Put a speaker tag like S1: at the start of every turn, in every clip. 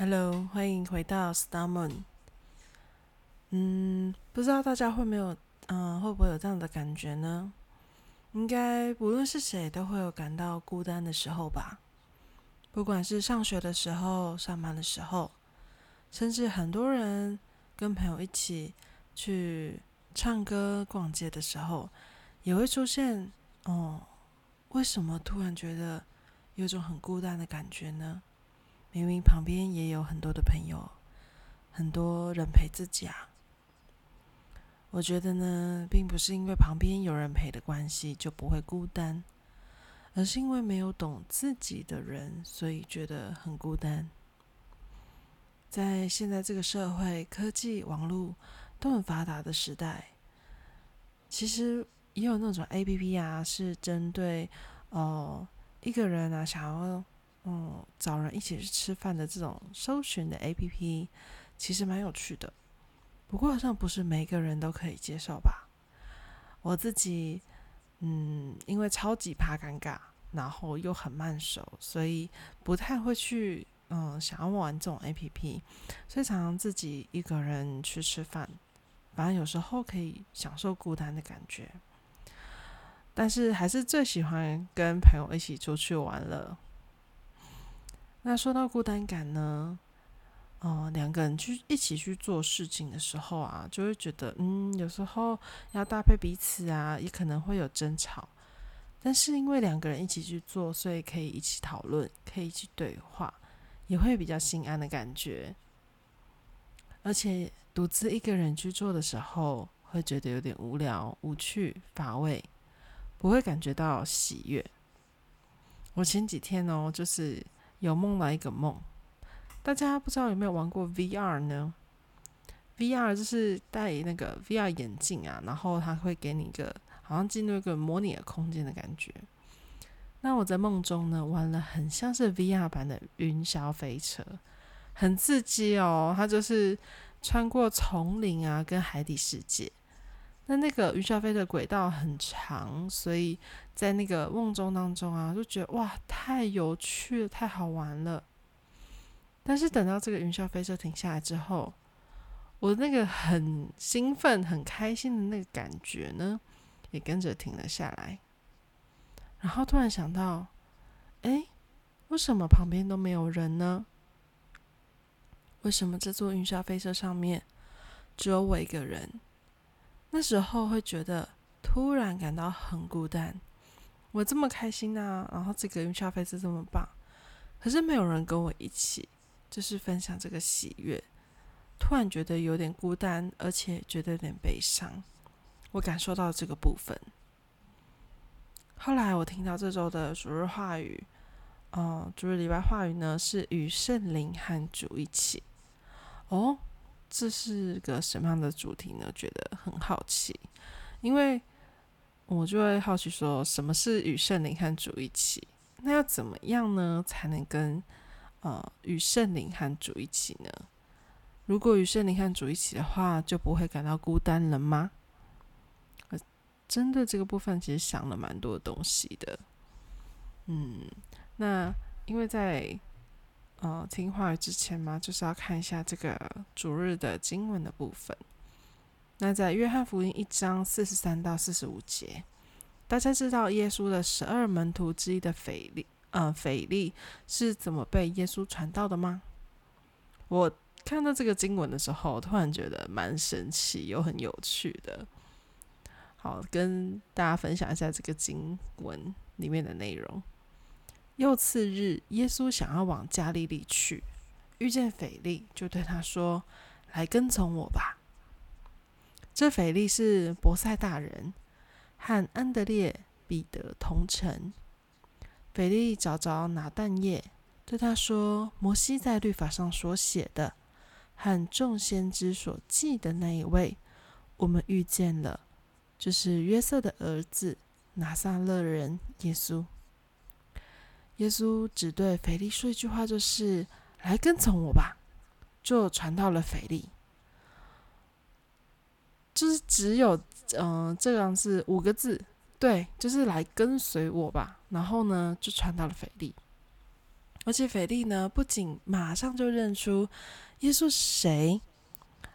S1: Hello，欢迎回到 Star Moon。嗯，不知道大家会没有，嗯，会不会有这样的感觉呢？应该不论是谁都会有感到孤单的时候吧。不管是上学的时候、上班的时候，甚至很多人跟朋友一起去唱歌、逛街的时候，也会出现哦，为什么突然觉得有种很孤单的感觉呢？明明旁边也有很多的朋友，很多人陪自己啊。我觉得呢，并不是因为旁边有人陪的关系就不会孤单，而是因为没有懂自己的人，所以觉得很孤单。在现在这个社会，科技、网络都很发达的时代，其实也有那种 A P P 啊，是针对哦一个人啊想要嗯找人一起去吃饭的这种搜寻的 A P P，其实蛮有趣的。不过好像不是每个人都可以接受吧。我自己，嗯，因为超级怕尴尬，然后又很慢熟，所以不太会去，嗯，想要玩这种 A P P，所以常常自己一个人去吃饭，反正有时候可以享受孤单的感觉。但是还是最喜欢跟朋友一起出去玩了。那说到孤单感呢？哦，两个人去一起去做事情的时候啊，就会觉得，嗯，有时候要搭配彼此啊，也可能会有争吵。但是因为两个人一起去做，所以可以一起讨论，可以一起对话，也会比较心安的感觉。而且独自一个人去做的时候，会觉得有点无聊、无趣、乏味，不会感觉到喜悦。我前几天哦，就是有梦到一个梦。大家不知道有没有玩过 VR 呢？VR 就是戴那个 VR 眼镜啊，然后它会给你一个好像进入一个模拟的空间的感觉。那我在梦中呢，玩了很像是 VR 版的云霄飞车，很刺激哦。它就是穿过丛林啊，跟海底世界。那那个云霄飞的轨道很长，所以在那个梦中当中啊，就觉得哇，太有趣了，太好玩了。但是等到这个云霄飞车停下来之后，我那个很兴奋、很开心的那个感觉呢，也跟着停了下来。然后突然想到，哎，为什么旁边都没有人呢？为什么这座云霄飞车上面只有我一个人？那时候会觉得突然感到很孤单。我这么开心啊，然后这个云霄飞车这么棒，可是没有人跟我一起。就是分享这个喜悦，突然觉得有点孤单，而且觉得有点悲伤。我感受到这个部分。后来我听到这周的主日话语，哦，主日礼拜话语呢是与圣灵和主一起。哦，这是个什么样的主题呢？觉得很好奇，因为我就会好奇说，什么是与圣灵和主一起？那要怎么样呢，才能跟？呃，与圣灵和主一起呢？如果与圣灵和主一起的话，就不会感到孤单了吗？呃，针对这个部分，其实想了蛮多东西的。嗯，那因为在呃听话语之前嘛，就是要看一下这个主日的经文的部分。那在约翰福音一章四十三到四十五节，大家知道耶稣的十二门徒之一的腓力。嗯，腓力是怎么被耶稣传道的吗？我看到这个经文的时候，突然觉得蛮神奇又很有趣的。好，跟大家分享一下这个经文里面的内容。又次日，耶稣想要往加利利去，遇见腓力，就对他说：“来跟从我吧。”这腓力是博塞大人，和安德烈、彼得同城。腓力找着拿但业，对他说：“摩西在律法上所写的，和众先知所记的那一位，我们遇见了，就是约瑟的儿子拿撒勒人耶稣。”耶稣只对腓力说一句话，就是：“来跟从我吧。”就传到了腓力，就是只有嗯，这样是五个字。对，就是来跟随我吧。然后呢，就传到了腓力。而且腓力呢，不仅马上就认出耶稣是谁，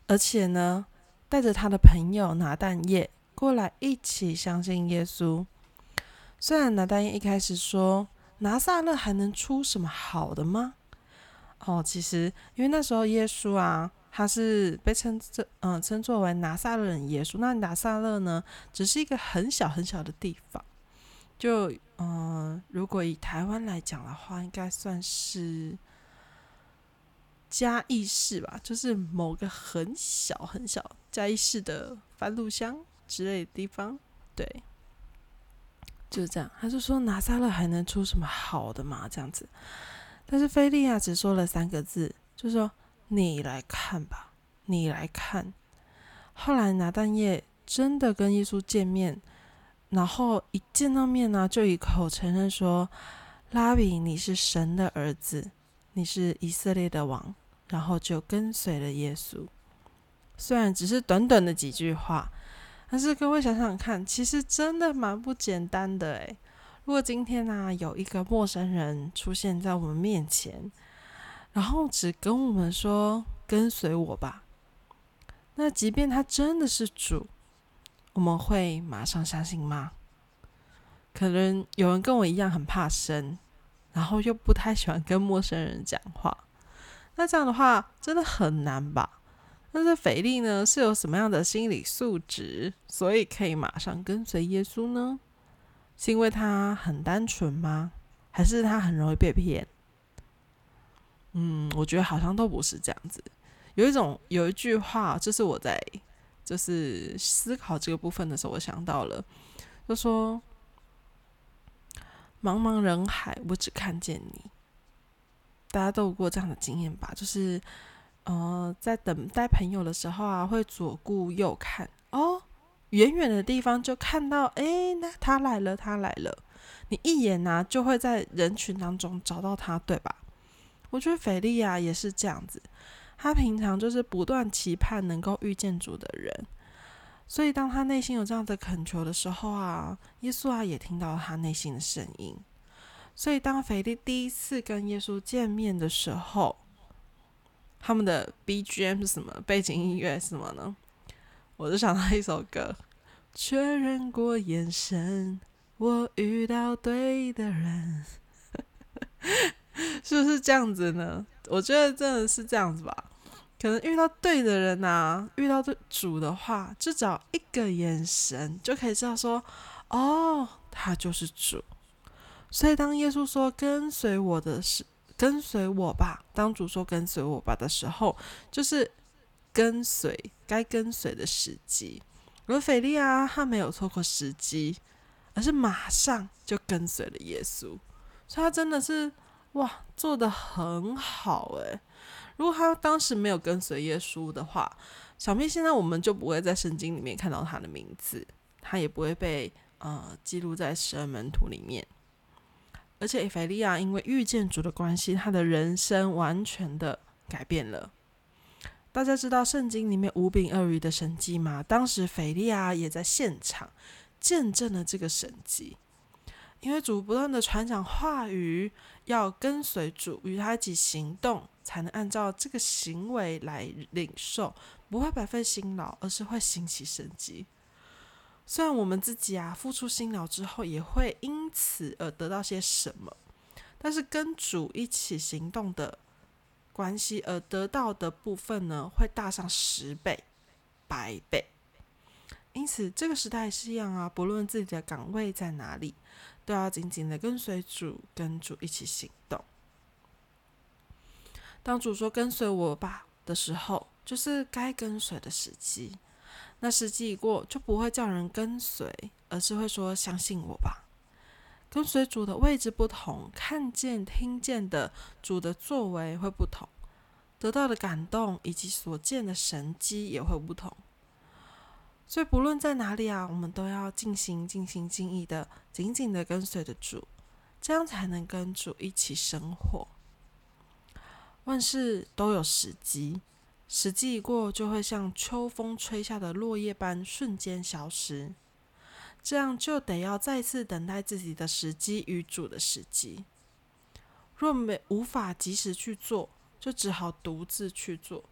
S1: 而且呢，带着他的朋友拿但业过来一起相信耶稣。虽然拿但业一开始说拿撒勒还能出什么好的吗？哦，其实因为那时候耶稣啊，他是被称这嗯称作为拿撒勒人耶稣。那拿撒勒呢，只是一个很小很小的地方。就嗯，如果以台湾来讲的话，应该算是嘉义市吧，就是某个很小很小嘉义市的番路乡之类的地方。对，就是这样。他就说拿撒勒还能出什么好的嘛？这样子。但是菲利亚只说了三个字，就说：“你来看吧，你来看。”后来拿但业真的跟耶稣见面，然后一见到面呢，就一口承认说：“拉比，你是神的儿子，你是以色列的王。”然后就跟随了耶稣。虽然只是短短的几句话，但是各位想想看，其实真的蛮不简单的诶。如果今天呢有一个陌生人出现在我们面前，然后只跟我们说“跟随我吧”，那即便他真的是主，我们会马上相信吗？可能有人跟我一样很怕生，然后又不太喜欢跟陌生人讲话，那这样的话真的很难吧？但是腓力呢是有什么样的心理素质，所以可以马上跟随耶稣呢？是因为他很单纯吗？还是他很容易被骗？嗯，我觉得好像都不是这样子。有一种有一句话，就是我在就是思考这个部分的时候，我想到了，就说：“茫茫人海，我只看见你。”大家都有过这样的经验吧？就是呃，在等待朋友的时候啊，会左顾右看哦。远远的地方就看到，哎，那他来了，他来了。你一眼呢，就会在人群当中找到他，对吧？我觉得腓利亚也是这样子，他平常就是不断期盼能够遇见主的人，所以当他内心有这样的恳求的时候啊，耶稣啊也听到他内心的声音。所以当腓力第一次跟耶稣见面的时候，他们的 BGM 是什么？背景音乐是什么呢？我就想到一首歌，确认过眼神，我遇到对的人，是不是这样子呢？我觉得真的是这样子吧。可能遇到对的人呐，遇到对主的话，就找一个眼神就可以知道说，哦，他就是主。所以当耶稣说跟随我的是跟随我吧，当主说跟随我吧的时候，就是。跟随该跟随的时机，而腓利亚他没有错过时机，而是马上就跟随了耶稣，所以他真的是哇做的很好诶。如果他当时没有跟随耶稣的话，小妹现在我们就不会在圣经里面看到他的名字，他也不会被呃记录在十二门徒里面。而且腓利亚因为遇见主的关系，他的人生完全的改变了。大家知道圣经里面五饼二鱼的神迹吗？当时腓利亚也在现场见证了这个神迹，因为主不断的传讲话语，要跟随主与他一起行动，才能按照这个行为来领受，不会白费辛劳，而是会兴起神迹。虽然我们自己啊付出辛劳之后，也会因此而得到些什么，但是跟主一起行动的。关系而得到的部分呢，会大上十倍、百倍。因此，这个时代是一样啊，不论自己的岗位在哪里，都要紧紧的跟随主，跟主一起行动。当主说“跟随我吧”的时候，就是该跟随的时机。那时机一过，就不会叫人跟随，而是会说“相信我吧”。跟随主的位置不同，看见、听见的主的作为会不同，得到的感动以及所见的神机也会不同。所以，不论在哪里啊，我们都要尽心、尽心尽意的、紧紧的跟随着主，这样才能跟主一起生活。万事都有时机，时机一过，就会像秋风吹下的落叶般瞬间消失。这样就得要再次等待自己的时机与主的时机。若没无法及时去做，就只好独自去做。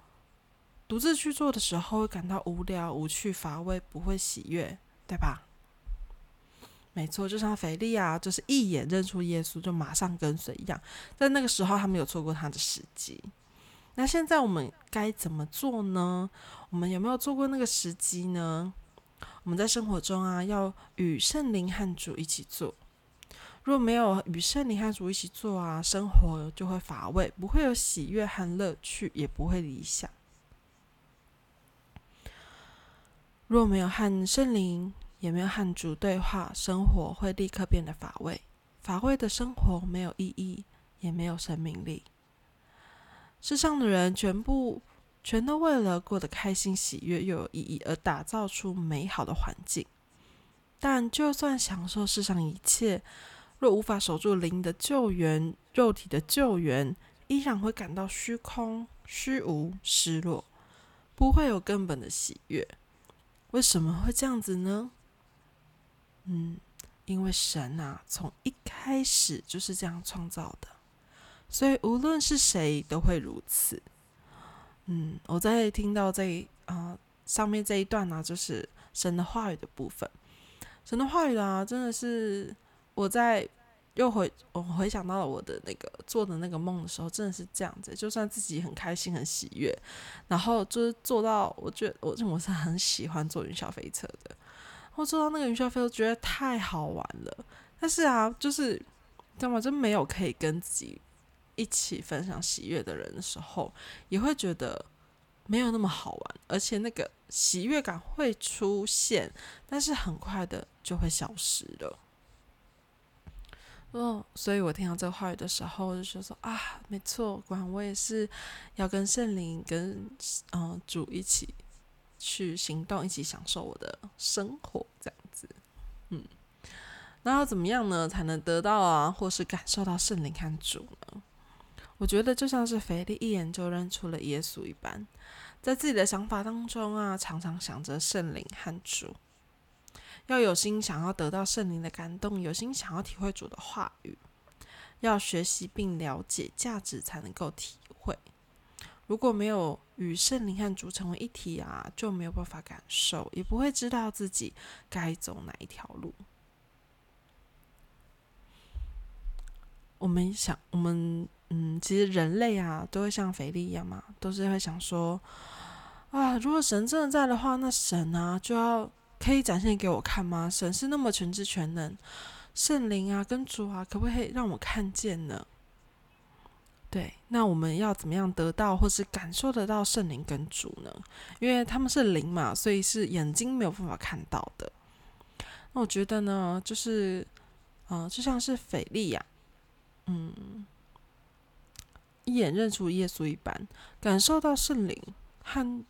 S1: 独自去做的时候，会感到无聊、无趣、乏味，不会喜悦，对吧？没错，就像腓力啊，就是一眼认出耶稣，就马上跟随一样。在那个时候，他没有错过他的时机。那现在我们该怎么做呢？我们有没有做过那个时机呢？我们在生活中啊，要与圣灵和主一起做。若没有与圣灵和主一起做啊，生活就会乏味，不会有喜悦和乐趣，也不会理想。若没有和圣灵，也没有和主对话，生活会立刻变得乏味。乏味的生活没有意义，也没有生命力。世上的人全部全都为了过得开心、喜悦又有意义而打造出美好的环境，但就算享受世上一切，若无法守住灵的救援、肉体的救援，依然会感到虚空、虚无、失落，不会有根本的喜悦。为什么会这样子呢？嗯，因为神啊，从一开始就是这样创造的，所以无论是谁都会如此。嗯，我在听到这啊上面这一段呢，就是神的话语的部分。神的话语啊，真的是我在。又回我回想到了我的那个做的那个梦的时候，真的是这样子。就算自己很开心、很喜悦，然后就是做到，我觉得我我是很喜欢坐云霄飞车的。我坐到那个云霄飞车，觉得太好玩了。但是啊，就是知道吗？真没有可以跟自己一起分享喜悦的人的时候，也会觉得没有那么好玩，而且那个喜悦感会出现，但是很快的就会消失了。哦，所以我听到这个话语的时候，就说说啊，没错，果然我也是要跟圣灵、跟嗯主一起去行动，一起享受我的生活，这样子。嗯，那要怎么样呢，才能得到啊，或是感受到圣灵和主呢？我觉得就像是腓力一眼就认出了耶稣一般，在自己的想法当中啊，常常想着圣灵和主。要有心想要得到圣灵的感动，有心想要体会主的话语，要学习并了解价值，才能够体会。如果没有与圣灵和主成为一体啊，就没有办法感受，也不会知道自己该走哪一条路。我们想，我们嗯，其实人类啊，都会像腓力一样嘛，都是会想说啊，如果神真的在的话，那神啊就要。可以展现给我看吗？神是那么全知全能，圣灵啊，跟主啊，可不可以让我看见呢？对，那我们要怎么样得到或是感受得到圣灵跟主呢？因为他们是灵嘛，所以是眼睛没有办法看到的。那我觉得呢，就是，嗯，就像是腓力呀，嗯，一眼认出耶稣一般，感受到圣灵和，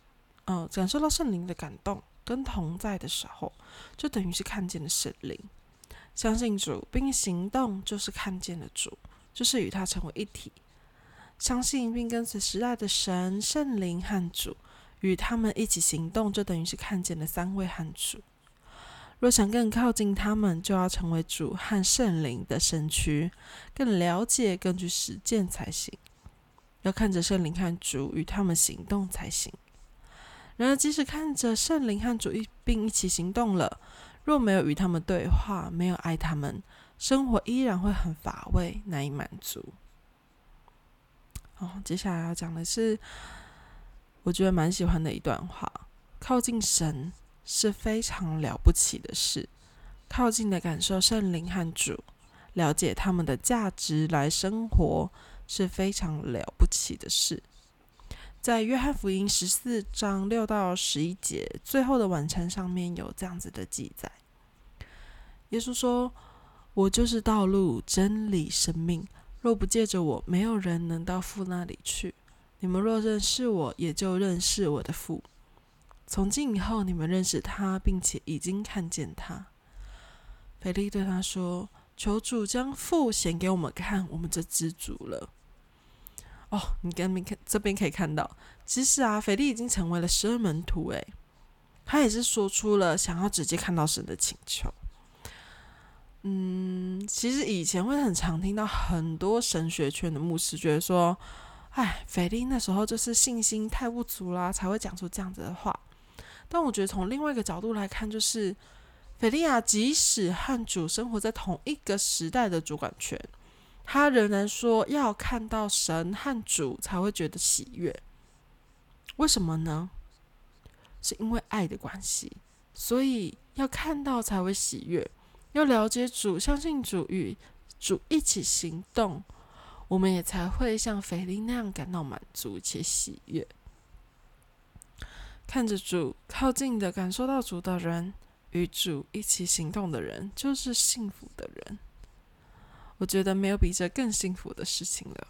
S1: 呃，感受到圣灵的感动。跟同在的时候，就等于是看见了神灵，相信主并行动，就是看见了主，就是与他成为一体。相信并跟随时代的神、圣灵和主，与他们一起行动，就等于是看见了三位和主。若想更靠近他们，就要成为主和圣灵的身躯，更了解、根据实践才行。要看着圣灵和主与他们行动才行。然而，即使看着圣灵和主一并一起行动了，若没有与他们对话，没有爱他们，生活依然会很乏味，难以满足。哦，接下来要讲的是，我觉得蛮喜欢的一段话：靠近神是非常了不起的事，靠近的感受圣灵和主，了解他们的价值来生活是非常了不起的事。在约翰福音十四章六到十一节，最后的晚餐上面有这样子的记载：耶稣说：“我就是道路、真理、生命。若不借着我，没有人能到父那里去。你们若认识我，也就认识我的父。从今以后，你们认识他，并且已经看见他。”腓力对他说：“求主将父显给我们看，我们就知足了。”哦，你跟边看这边可以看到，其实啊，腓力已经成为了十二门徒，诶，他也是说出了想要直接看到神的请求。嗯，其实以前会很常听到很多神学圈的牧师觉得说，哎，菲利那时候就是信心太不足啦，才会讲出这样子的话。但我觉得从另外一个角度来看，就是菲利亚即使和主生活在同一个时代的主管权，他仍然说要看到神和主才会觉得喜悦。为什么呢？是因为爱的关系，所以要看到才会喜悦。要了解主，相信主与主一起行动，我们也才会像腓力那样感到满足且喜悦。看着主靠近的，感受到主的人，与主一起行动的人，就是幸福的人。我觉得没有比这更幸福的事情了。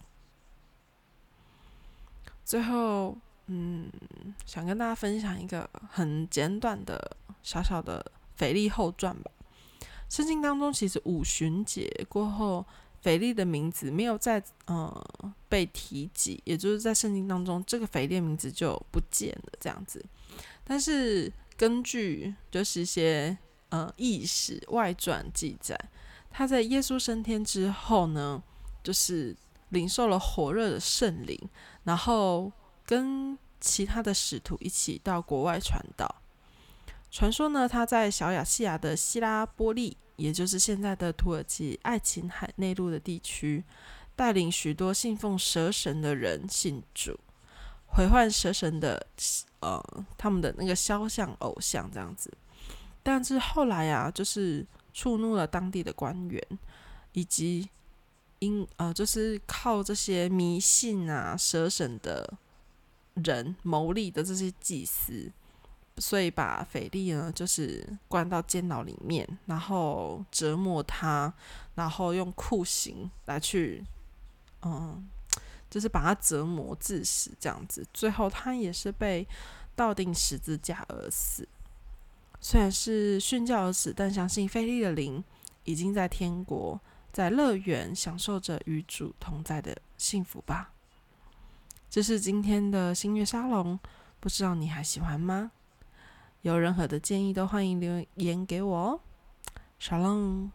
S1: 最后，嗯，想跟大家分享一个很简短的小小的腓力后传吧。圣经当中，其实五旬节过后，腓力的名字没有再呃被提及，也就是在圣经当中，这个腓力名字就不见了这样子。但是根据就是一些呃历史外传记载，他在耶稣升天之后呢，就是领受了火热的圣灵，然后跟其他的使徒一起到国外传道。传说呢，他在小亚细亚的希拉波利。也就是现在的土耳其爱琴海内陆的地区，带领许多信奉蛇神的人信主，毁坏蛇神的呃他们的那个肖像偶像这样子。但是后来啊，就是触怒了当地的官员，以及因呃就是靠这些迷信啊蛇神的人牟利的这些祭司。所以把腓力呢，就是关到监牢里面，然后折磨他，然后用酷刑来去，嗯，就是把他折磨致死这样子。最后他也是被倒钉十字架而死。虽然是殉教而死，但相信菲利的灵已经在天国，在乐园享受着与主同在的幸福吧。这是今天的星月沙龙，不知道你还喜欢吗？有任何的建议都欢迎留言给我哦，小浪。